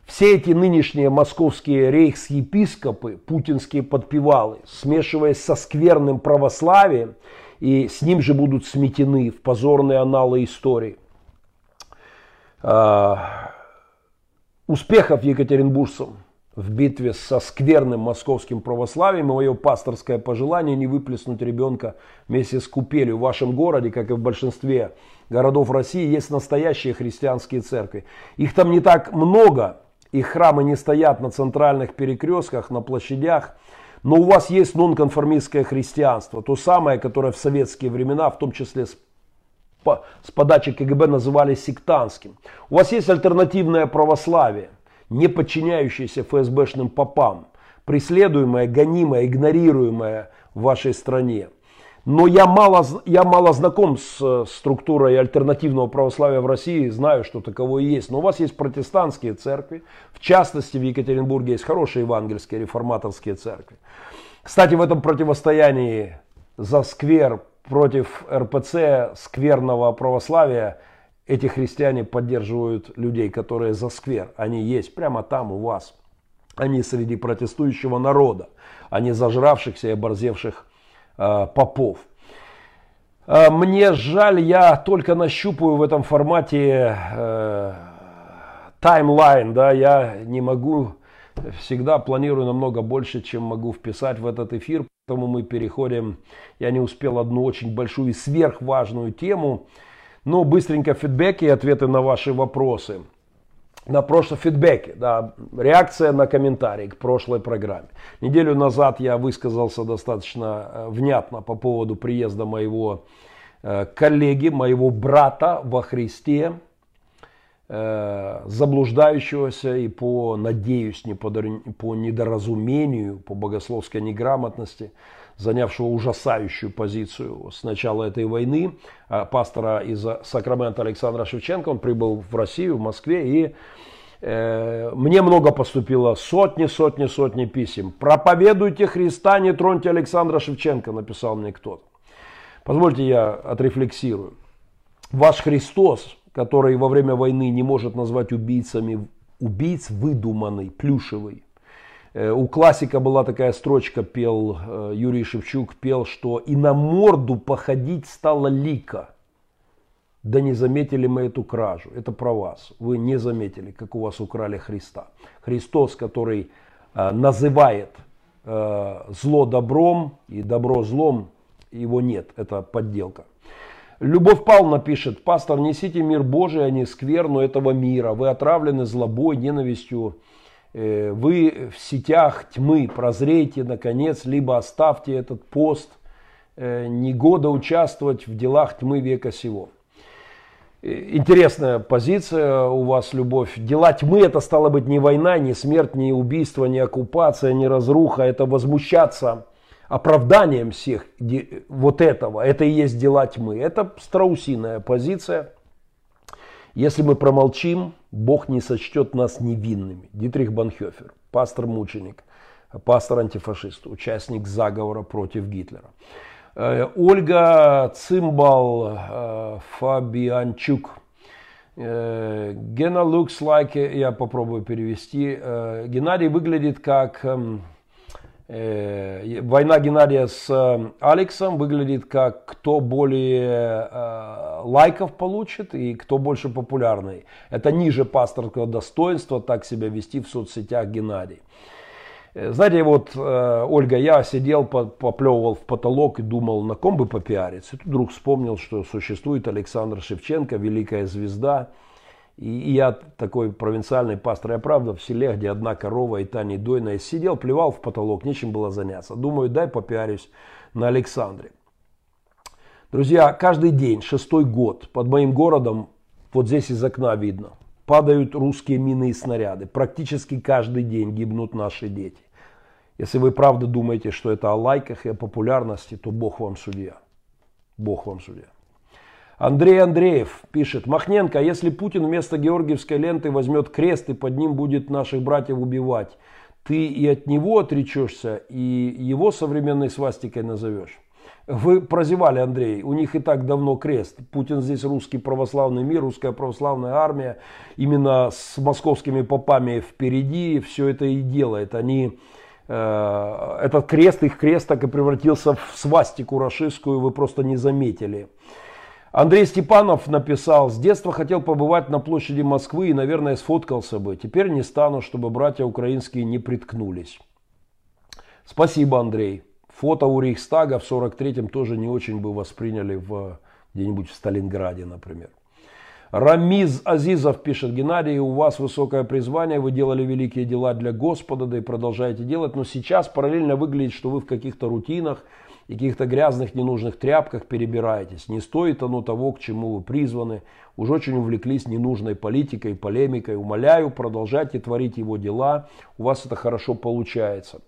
все эти нынешние московские рейхсепископы, путинские подпевалы, смешиваясь со скверным православием, и с ним же будут сметены в позорные аналы истории. А, успехов екатеринбуржцам в битве со скверным московским православием. И мое пасторское пожелание не выплеснуть ребенка вместе с купелью. В вашем городе, как и в большинстве городов России, есть настоящие христианские церкви. Их там не так много, их храмы не стоят на центральных перекрестках, на площадях. Но у вас есть нонконформистское христианство, то самое, которое в советские времена, в том числе с, по, с подачи КГБ называли сектантским. У вас есть альтернативное православие, не подчиняющееся ФСБшным попам, преследуемое, гонимое, игнорируемое в вашей стране. Но я мало, я мало знаком с э, структурой альтернативного православия в России, знаю, что таковое есть. Но у вас есть протестантские церкви, в частности в Екатеринбурге есть хорошие евангельские реформаторские церкви. Кстати, в этом противостоянии за сквер против РПЦ, скверного православия, эти христиане поддерживают людей, которые за сквер. Они есть прямо там у вас. Они среди протестующего народа, а не зажравшихся и оборзевших попов. Э, мне жаль, я только нащупаю в этом формате э, таймлайн, да, я не могу, всегда планирую намного больше, чем могу вписать в этот эфир, поэтому мы переходим, я не успел одну очень большую и сверхважную тему, но быстренько фидбэки и ответы на ваши вопросы на прошлом фидбэке, да, реакция на комментарий к прошлой программе. Неделю назад я высказался достаточно э, внятно по поводу приезда моего э, коллеги, моего брата во Христе, э, заблуждающегося и по, надеюсь, не по, по недоразумению, по богословской неграмотности, занявшего ужасающую позицию с начала этой войны, пастора из Сакрамента Александра Шевченко. Он прибыл в Россию, в Москве и Э, мне много поступило, сотни, сотни, сотни писем. Проповедуйте Христа, не троньте Александра Шевченко, написал мне кто-то. Позвольте я отрефлексирую. Ваш Христос, который во время войны не может назвать убийцами убийц, выдуманный, плюшевый. Э, у классика была такая строчка, пел э, Юрий Шевчук, пел, что и на морду походить стало лика – да не заметили мы эту кражу. Это про вас. Вы не заметили, как у вас украли Христа. Христос, который э, называет зло добром и добро злом, его нет. Это подделка. Любовь Павловна пишет, пастор, несите мир Божий, а не скверну этого мира. Вы отравлены злобой, ненавистью. Э, вы в сетях тьмы, прозрейте, наконец, либо оставьте этот пост. Э, не года участвовать в делах тьмы века сего. Интересная позиция у вас, любовь. Дела тьмы это стало быть не война, не смерть, не убийство, не оккупация, не разруха. Это возмущаться оправданием всех вот этого. Это и есть дела тьмы. Это страусиная позиция. Если мы промолчим, Бог не сочтет нас невинными. Дитрих Банхёфер, пастор-мученик, пастор-антифашист, участник заговора против Гитлера. Э, Ольга Цимбал э, Фабианчук. Э, Гена looks like, я попробую перевести. Геннадий выглядит как эм, война Геннадия с Алексом выглядит как кто более лайков получит и кто больше популярный. Это ниже пасторского достоинства так себя вести в соцсетях Геннадий. Э, знаете, вот, э, Ольга, я сидел, поплевывал в потолок и думал, на ком бы попиариться. И тут вдруг вспомнил, что существует Александр Шевченко, великая звезда. И, я такой провинциальный пастор, я правда в селе, где одна корова и та не дойная, сидел, плевал в потолок, нечем было заняться. Думаю, дай попиарюсь на Александре. Друзья, каждый день, шестой год, под моим городом, вот здесь из окна видно, падают русские мины и снаряды. Практически каждый день гибнут наши дети. Если вы правда думаете, что это о лайках и о популярности, то Бог вам судья. Бог вам судья. Андрей Андреев пишет, Махненко, если Путин вместо георгиевской ленты возьмет крест и под ним будет наших братьев убивать, ты и от него отречешься, и его современной свастикой назовешь. Вы прозевали, Андрей, у них и так давно крест. Путин здесь русский православный мир, русская православная армия. Именно с московскими попами впереди все это и делает. Они, э, этот крест, их крест так и превратился в свастику рашистскую, вы просто не заметили. Андрей Степанов написал, с детства хотел побывать на площади Москвы и, наверное, сфоткался бы. Теперь не стану, чтобы братья украинские не приткнулись. Спасибо, Андрей. Фото у Рейхстага в 43-м тоже не очень бы восприняли в, где-нибудь в Сталинграде, например. Рамиз Азизов пишет, Геннадий, у вас высокое призвание, вы делали великие дела для Господа, да и продолжаете делать, но сейчас параллельно выглядит, что вы в каких-то рутинах и каких-то грязных ненужных тряпках перебираетесь. Не стоит оно того, к чему вы призваны. Уж очень увлеклись ненужной политикой, полемикой. Умоляю, продолжайте творить его дела, у вас это хорошо получается.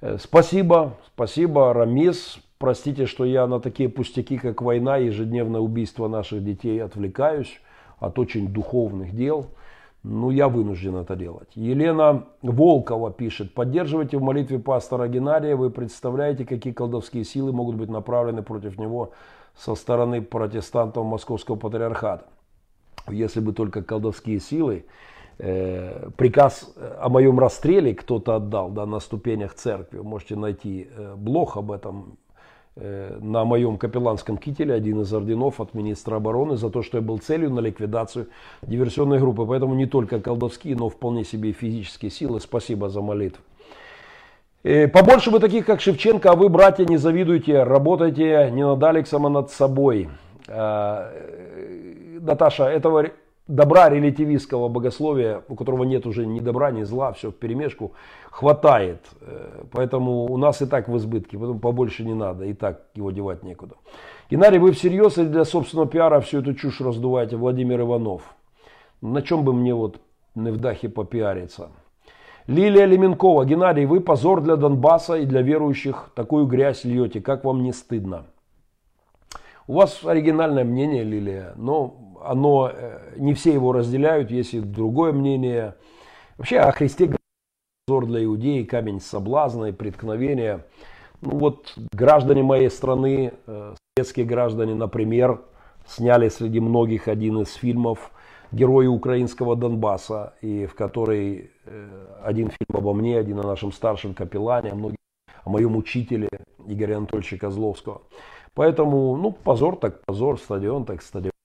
Э, спасибо, спасибо, Рамис. Простите, что я на такие пустяки, как война, ежедневное убийство наших детей отвлекаюсь от очень духовных дел. Ну, я вынужден это делать. Елена Волкова пишет. Поддерживайте в молитве пастора Геннадия. Вы представляете, какие колдовские силы могут быть направлены против него со стороны протестантов Московского патриархата. Если бы только колдовские силы Э, приказ о моем расстреле кто-то отдал да, на ступенях церкви. Можете найти э, блог об этом на моем капелланском кителе, один из орденов от министра обороны, за то, что я был целью на ликвидацию диверсионной группы. Поэтому не только колдовские, но вполне себе физические силы. Спасибо за молитву. Побольше вы таких, как Шевченко, а вы, братья, не завидуйте, работайте не над Алексом, а над собой. Наташа, этого добра релятивистского богословия, у которого нет уже ни добра, ни зла, все в перемешку, хватает. Э, поэтому у нас и так в избытке, поэтому побольше не надо, и так его девать некуда. Геннадий, вы всерьез или для собственного пиара всю эту чушь раздуваете, Владимир Иванов? На чем бы мне вот не в дахе попиариться? Лилия Леменкова, Геннадий, вы позор для Донбасса и для верующих, такую грязь льете, как вам не стыдно? У вас оригинальное мнение, Лилия, но оно, э, не все его разделяют, есть и другое мнение. Вообще о Христе взор для иудеи, камень соблазна и преткновения. Ну вот граждане моей страны, э, советские граждане, например, сняли среди многих один из фильмов «Герои украинского Донбасса», и в которой э, один фильм обо мне, один о нашем старшем капеллане, о, многих, о моем учителе Игоре Анатольевиче Козловского. Поэтому, ну, позор так позор, стадион так стадион.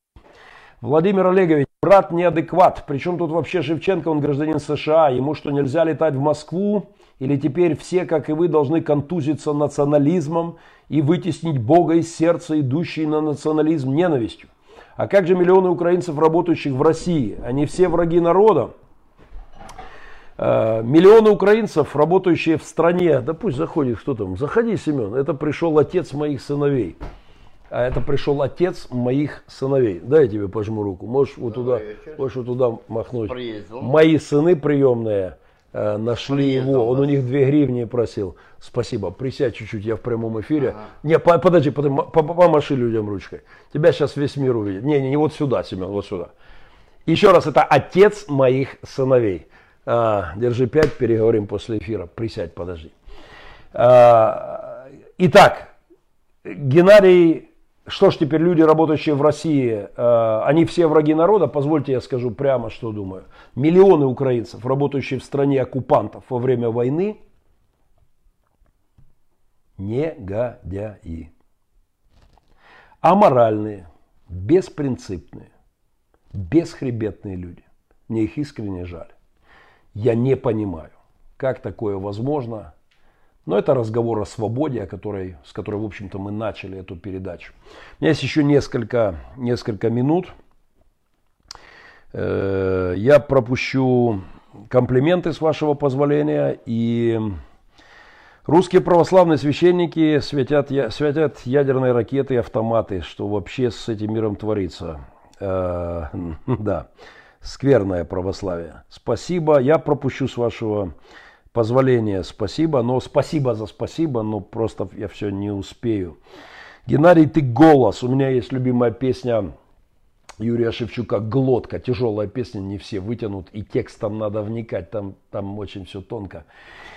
Владимир Олегович, брат неадекват. Причем тут вообще Шевченко, он гражданин США. Ему что, нельзя летать в Москву? Или теперь все, как и вы, должны контузиться национализмом и вытеснить Бога из сердца, идущий на национализм ненавистью? А как же миллионы украинцев, работающих в России? Они все враги народа. Э, миллионы украинцев, работающие в стране, да пусть заходит кто там, заходи, Семен, это пришел отец моих сыновей а это пришел отец моих сыновей. Дай я тебе пожму руку. Можешь вот туда, можешь вот туда махнуть. Приездил. Мои сыны приемные э, нашли Приездил, его. Он у них две гривни просил. Спасибо. Присядь чуть-чуть, я в прямом эфире. Ага. Не, по, подожди, подожди, помаши людям ручкой. Тебя сейчас весь мир увидит. Не, не, не вот сюда, Семен, вот сюда. Еще раз, это отец моих сыновей. А, держи пять, переговорим после эфира. Присядь, подожди. А, итак, Геннадий что ж теперь люди, работающие в России, э, они все враги народа? Позвольте я скажу прямо, что думаю. Миллионы украинцев, работающие в стране оккупантов во время войны, негодяи. Аморальные, беспринципные, бесхребетные люди. Мне их искренне жаль. Я не понимаю, как такое возможно но это разговор о свободе, о которой, с которой, в общем-то, мы начали эту передачу. У меня есть еще несколько, несколько минут. Э, я пропущу комплименты, с вашего позволения. И русские православные священники светят, светят ядерные ракеты и автоматы. Что вообще с этим миром творится? Э, [LAUGHS] да, скверное православие. Спасибо. Я пропущу с вашего позволения спасибо, но спасибо за спасибо, но просто я все не успею. Геннадий, ты голос. У меня есть любимая песня Юрия Шевчука «Глотка». Тяжелая песня, не все вытянут. И текст там надо вникать, там, там очень все тонко.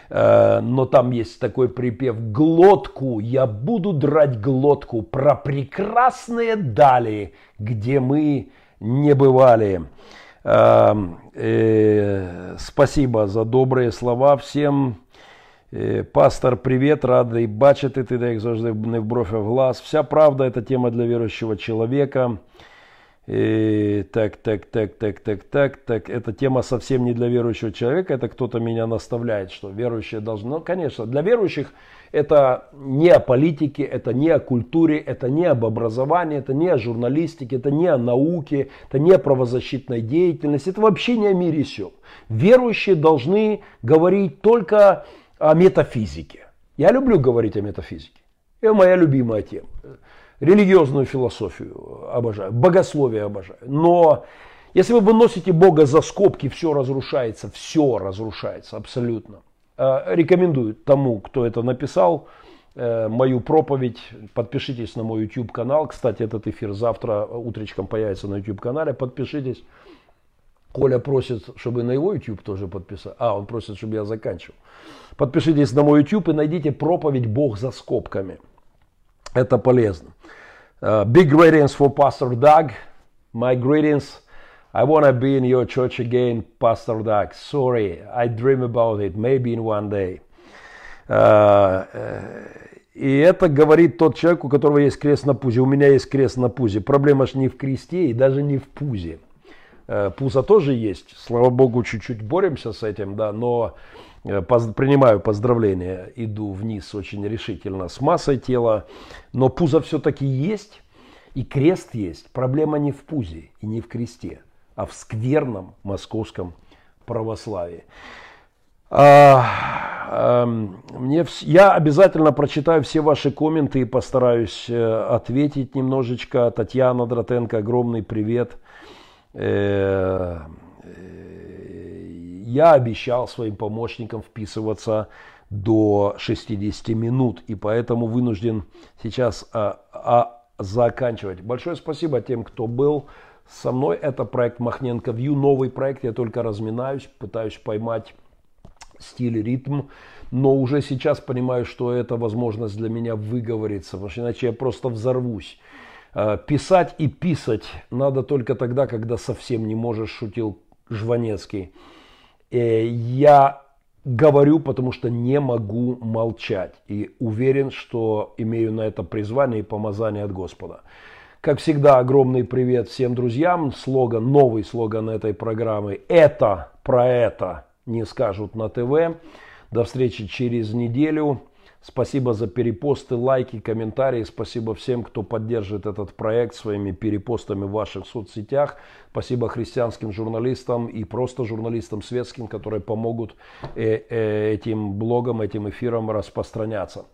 Э, но там есть такой припев «Глотку, я буду драть глотку про прекрасные дали, где мы не бывали». Э, э, спасибо за добрые слова всем. Пастор, привет, радий бачити ти, як завжди, не в бровь, а в глаз. Вся правда – это тема для верующего человека. И, так, так, так, так, так, так, так. Эта тема совсем не для верующего человека. Это кто-то меня наставляет, что верующие должны... Ну, конечно, для верующих это не о политике, это не о культуре, это не об образовании, это не о журналистике, это не о науке, это не о правозащитной деятельности, это вообще не о мире сил. Верующие должны говорить только о метафизике. Я люблю говорить о метафизике. Это моя любимая тема религиозную философию обожаю, богословие обожаю. Но если вы выносите Бога за скобки, все разрушается, все разрушается абсолютно. Э, рекомендую тому, кто это написал, э, мою проповедь. Подпишитесь на мой YouTube канал. Кстати, этот эфир завтра утречком появится на YouTube канале. Подпишитесь. Коля просит, чтобы на его YouTube тоже подписать. А, он просит, чтобы я заканчивал. Подпишитесь на мой YouTube и найдите проповедь «Бог за скобками». Это полезно. Uh, big greetings for Pastor Doug. My greetings. I want to be in your church again, Pastor Doug. Sorry, I dream about it. Maybe in one day. Uh, uh, и это говорит тот человек, у которого есть крест на пузе. У меня есть крест на пузе. Проблема же не в кресте и даже не в пузе. Uh, пузо тоже есть. Слава Богу, чуть-чуть боремся с этим, да, но Э, принимаю поздравления, иду вниз очень решительно с массой тела, но пузо все-таки есть, и крест есть. Проблема не в пузе и не в кресте, а в скверном московском православии. А, а, мне, я обязательно прочитаю все ваши комменты и постараюсь э, ответить немножечко. Татьяна Дротенко, огромный привет. Э, я обещал своим помощникам вписываться до 60 минут, и поэтому вынужден сейчас а, а, заканчивать. Большое спасибо тем, кто был со мной. Это проект Махненко Вью, новый проект. Я только разминаюсь, пытаюсь поймать стиль, ритм, но уже сейчас понимаю, что это возможность для меня выговориться, потому что иначе я просто взорвусь. А, писать и писать надо только тогда, когда совсем не можешь, шутил Жванецкий. Э, я говорю, потому что не могу молчать. И уверен, что имею на это призвание и помазание от Господа. Как всегда, огромный привет всем друзьям. Слоган, новый слоган этой программы «Это про это не скажут на ТВ». До встречи через неделю. Спасибо за перепосты, лайки, комментарии. Спасибо всем, кто поддерживает этот проект своими перепостами в ваших соцсетях. Спасибо христианским журналистам и просто журналистам светским, которые помогут э, э, этим блогам, этим эфирам распространяться.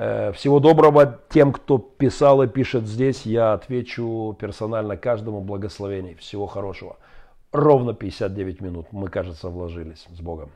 Э, всего доброго тем, кто писал и пишет здесь. Я отвечу персонально каждому благословений. Всего хорошего. Ровно 59 минут мы, кажется, вложились. С Богом.